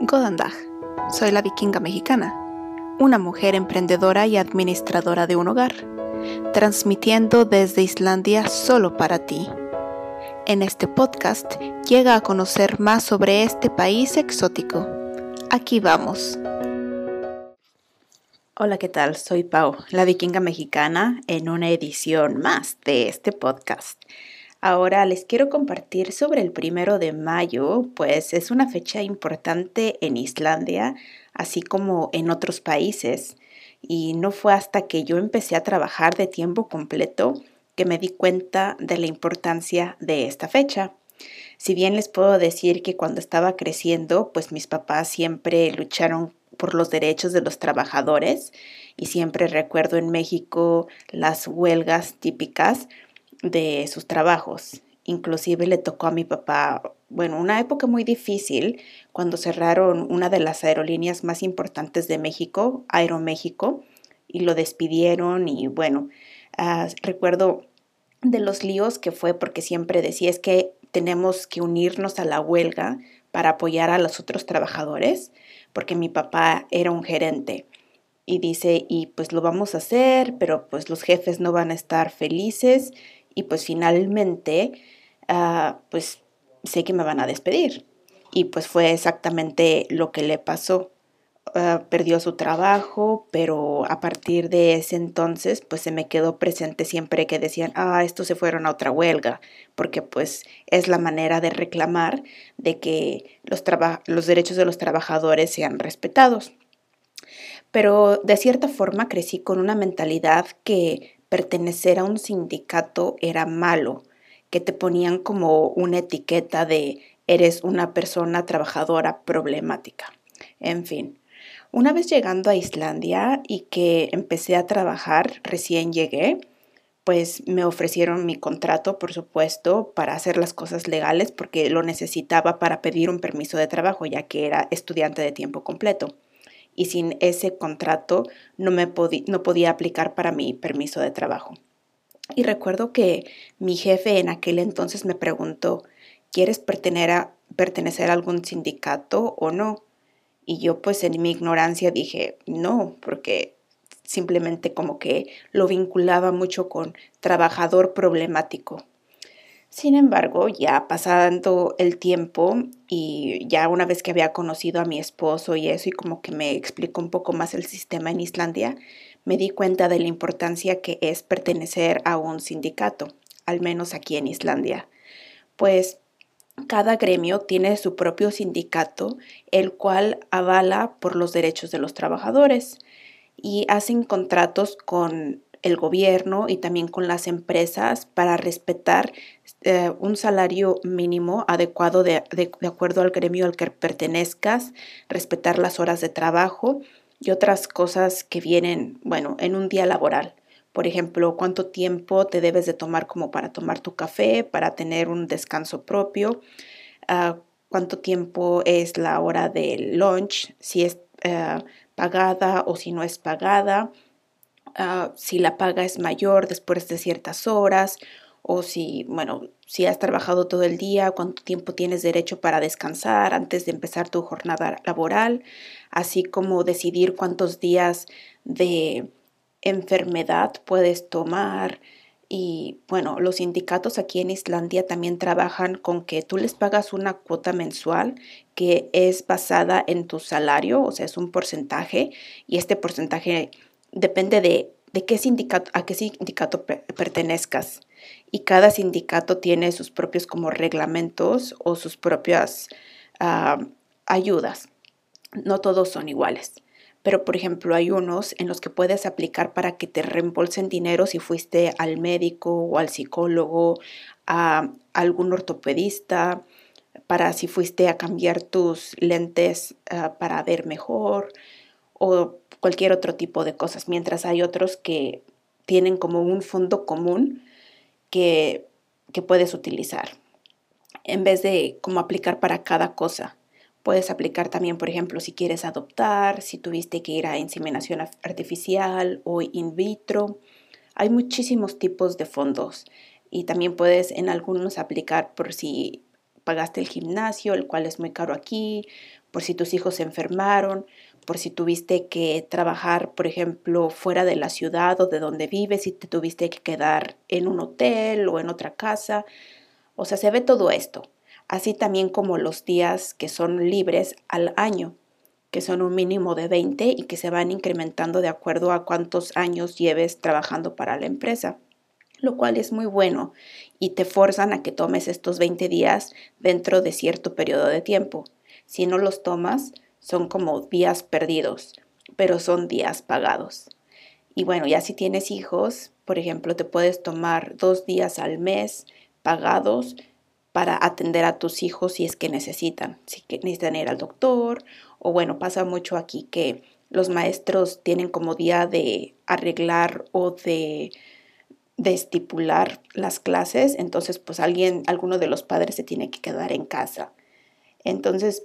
Godandag. Soy la vikinga mexicana, una mujer emprendedora y administradora de un hogar, transmitiendo desde Islandia solo para ti. En este podcast llega a conocer más sobre este país exótico. Aquí vamos. Hola, ¿qué tal? Soy Pau, la vikinga mexicana, en una edición más de este podcast. Ahora les quiero compartir sobre el primero de mayo, pues es una fecha importante en Islandia, así como en otros países. Y no fue hasta que yo empecé a trabajar de tiempo completo que me di cuenta de la importancia de esta fecha. Si bien les puedo decir que cuando estaba creciendo, pues mis papás siempre lucharon por los derechos de los trabajadores y siempre recuerdo en México las huelgas típicas de sus trabajos. Inclusive le tocó a mi papá, bueno, una época muy difícil cuando cerraron una de las aerolíneas más importantes de México, Aeroméxico, y lo despidieron y bueno, ah, recuerdo de los líos que fue porque siempre decía es que tenemos que unirnos a la huelga para apoyar a los otros trabajadores, porque mi papá era un gerente y dice, y pues lo vamos a hacer, pero pues los jefes no van a estar felices y pues finalmente, ah, pues sé que me van a despedir. Y pues fue exactamente lo que le pasó. Ah, perdió su trabajo, pero a partir de ese entonces, pues se me quedó presente siempre que decían, ah, estos se fueron a otra huelga, porque pues es la manera de reclamar de que los, los derechos de los trabajadores sean respetados. Pero de cierta forma crecí con una mentalidad que pertenecer a un sindicato era malo, que te ponían como una etiqueta de eres una persona trabajadora problemática. En fin, una vez llegando a Islandia y que empecé a trabajar, recién llegué, pues me ofrecieron mi contrato, por supuesto, para hacer las cosas legales porque lo necesitaba para pedir un permiso de trabajo, ya que era estudiante de tiempo completo y sin ese contrato no, me no podía aplicar para mi permiso de trabajo. Y recuerdo que mi jefe en aquel entonces me preguntó, ¿quieres pertenecer a, pertenecer a algún sindicato o no? Y yo pues en mi ignorancia dije, no, porque simplemente como que lo vinculaba mucho con trabajador problemático. Sin embargo, ya pasando el tiempo y ya una vez que había conocido a mi esposo y eso y como que me explicó un poco más el sistema en Islandia, me di cuenta de la importancia que es pertenecer a un sindicato, al menos aquí en Islandia. Pues cada gremio tiene su propio sindicato, el cual avala por los derechos de los trabajadores y hacen contratos con el gobierno y también con las empresas para respetar eh, un salario mínimo adecuado de, acuerdo al gremio al que pertenezcas, respetar las horas de trabajo y otras cosas que vienen, bueno, en un día laboral. Por ejemplo, cuánto tiempo te debes de tomar como para tomar tu café, para tener un descanso propio, ah, cuánto tiempo es la hora del lunch, si es eh, pagada o si no es pagada, Ah, si la paga es mayor después de ciertas horas o si, bueno, si has trabajado todo el día, cuánto tiempo tienes derecho para descansar antes de empezar tu jornada laboral, así como decidir cuántos días de enfermedad puedes tomar. Y bueno, los sindicatos aquí en Islandia también trabajan con que tú les pagas una cuota mensual que es basada en tu salario, o sea, es un porcentaje y este porcentaje depende de, qué sindicato, a qué sindicato pertenezcas. Y cada sindicato tiene sus propios como reglamentos o sus propias ah, ayudas. No todos son iguales. Pero, por ejemplo, hay unos en los que puedes aplicar para que te reembolsen dinero si fuiste al médico o al psicólogo, a algún ortopedista, para si fuiste a cambiar tus lentes ah, para ver mejor, o cualquier otro tipo de cosas, mientras hay otros que tienen como un fondo común que, que puedes utilizar. En vez de como aplicar para cada cosa, puedes aplicar también, por ejemplo, si quieres adoptar, si tuviste que ir a inseminación artificial o in vitro. Hay muchísimos tipos de fondos y también puedes en algunos aplicar por si pagaste el gimnasio, el cual es muy caro aquí, por si tus hijos se enfermaron, por si tuviste que trabajar, por ejemplo, fuera de la ciudad o de donde vives y te tuviste que quedar en un hotel o en otra casa. O sea, se ve todo esto. Así también como los días que son libres al año, que son un mínimo de 20 y que se van incrementando de acuerdo a cuántos años lleves trabajando para la empresa, lo cual es muy bueno y te forzan a que tomes estos 20 días dentro de cierto periodo de tiempo. Si no los tomas, son como días perdidos, pero son días pagados. Y bueno, ya si tienes hijos, por ejemplo, te puedes tomar dos días al mes pagados para atender a tus hijos si es que necesitan, si necesitan ir al doctor, o bueno, pasa mucho aquí que los maestros tienen como día de arreglar o de, de estipular las clases, entonces pues alguien, alguno de los padres se tiene que quedar en casa. Entonces,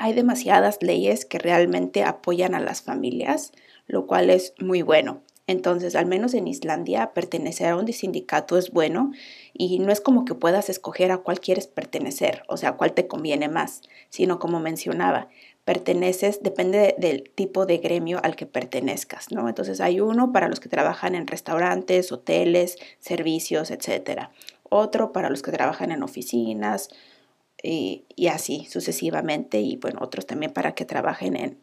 hay demasiadas leyes que realmente apoyan a las familias, lo cual es muy bueno. Entonces, al menos en Islandia, pertenecer a un sindicato es bueno y no es como que puedas escoger a cuál quieres pertenecer, o sea, cuál te conviene más, sino como mencionaba, perteneces, depende del tipo de gremio al que pertenezcas, ¿no? Entonces, hay uno para los que trabajan en restaurantes, hoteles, servicios, etcétera. Otro para los que trabajan en oficinas, y, así sucesivamente, y bueno, otros también para que trabajen en,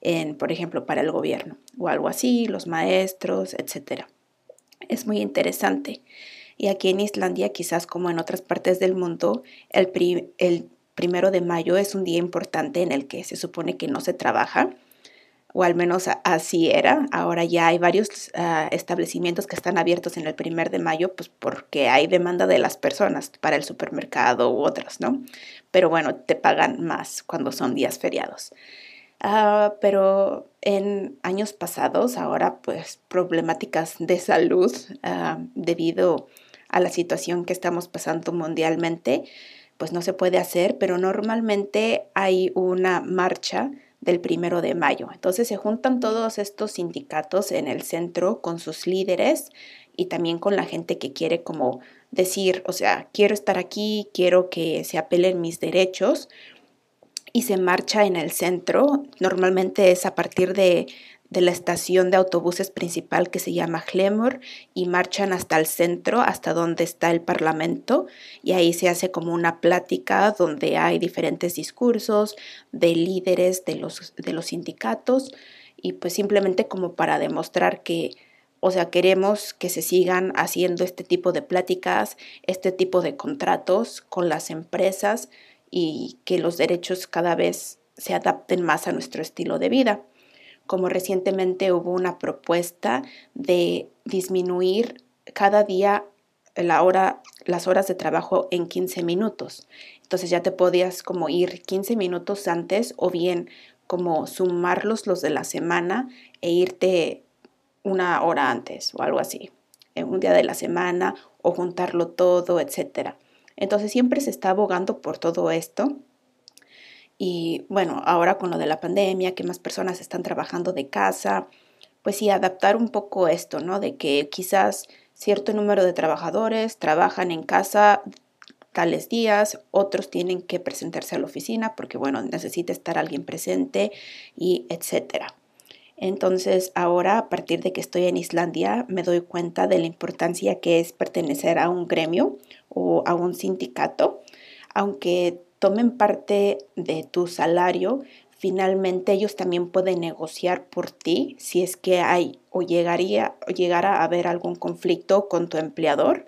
en, por ejemplo, para el gobierno o algo así, los maestros, etc. Es muy interesante. Y aquí en Islandia, quizás como en otras partes del mundo, el, el primero de mayo es un día importante en el que se supone que no se trabaja o al menos así era. Ahora ya hay varios ah, establecimientos que están abiertos en el primer de mayo, pues porque hay demanda de las personas para el supermercado u otros, ¿no? Pero bueno, te pagan más cuando son días feriados. Ah, pero en años pasados, ahora pues problemáticas de salud ah, debido a la situación que estamos pasando mundialmente, pues no se puede hacer, pero normalmente hay una marcha del primero de mayo. Entonces se juntan todos estos sindicatos en el centro con sus líderes y también con la gente que quiere como decir, o sea, quiero estar aquí, quiero que se apelen mis derechos y se marcha en el centro. Normalmente es a partir de de la estación de autobuses principal que se llama Glemor y marchan hasta el centro, hasta donde está el Parlamento, y ahí se hace como una plática donde hay diferentes discursos de líderes de los, de los sindicatos y pues simplemente como para demostrar que, o sea, queremos que se sigan haciendo este tipo de pláticas, este tipo de contratos con las empresas y que los derechos cada vez se adapten más a nuestro estilo de vida como recientemente hubo una propuesta de disminuir cada día la hora, las horas de trabajo en 15 minutos. Entonces ya te podías como ir 15 minutos antes o bien como sumarlos los de la semana e irte una hora antes o algo así, en un día de la semana o juntarlo todo, etc. Entonces siempre se está abogando por todo esto y bueno, ahora con lo de la pandemia, que más personas están trabajando de casa, pues sí, adaptar un poco esto, ¿no? De que quizás cierto número de trabajadores trabajan en casa tales días, otros tienen que presentarse a la oficina porque, bueno, necesita estar alguien presente y etcétera. Entonces, ahora, a partir de que estoy en Islandia, me doy cuenta de la importancia que es pertenecer a un gremio o a un sindicato, aunque tomen parte de tu salario, finalmente ellos también pueden negociar por ti si es que hay o llegaría o llegara a haber algún conflicto con tu empleador,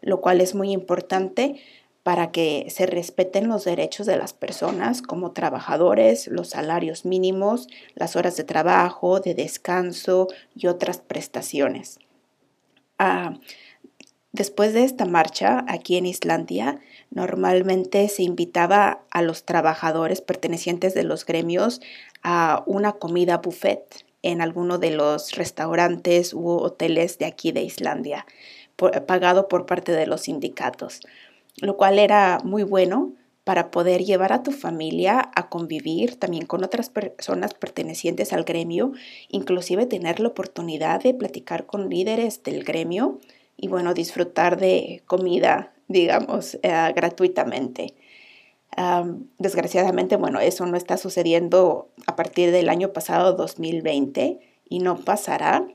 lo cual es muy importante para que se respeten los derechos de las personas como trabajadores, los salarios mínimos, las horas de trabajo, de descanso y otras prestaciones. Ah, después de esta marcha aquí en Islandia, Normalmente se invitaba a los trabajadores pertenecientes de los gremios a una comida buffet en alguno de los restaurantes u hoteles de aquí de Islandia, pagado por parte de los sindicatos, lo cual era muy bueno para poder llevar a tu familia a convivir también con otras personas pertenecientes al gremio, inclusive tener la oportunidad de platicar con líderes del gremio y bueno, disfrutar de comida digamos, eh, gratuitamente. desgraciadamente, bueno, eso no está sucediendo a partir del año pasado 2020 y no pasará,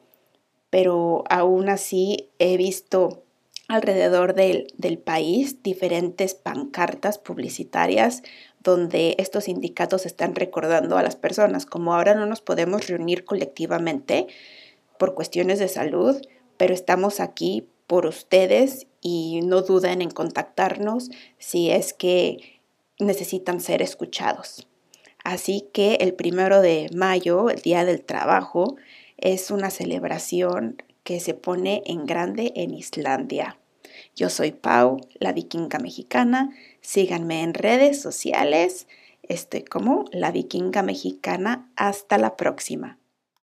pero aún así he visto alrededor del, del país diferentes pancartas publicitarias donde estos sindicatos están recordando a las personas, como ahora no nos podemos reunir colectivamente por cuestiones de salud, pero estamos aquí por ustedes y no duden en contactarnos si es que necesitan ser escuchados. Así que el primero de mayo, el Día del Trabajo, es una celebración que se pone en grande en Islandia. Yo soy Pau, la vikinga mexicana. Síganme en redes sociales. Estoy como la vikinga mexicana. Hasta la próxima.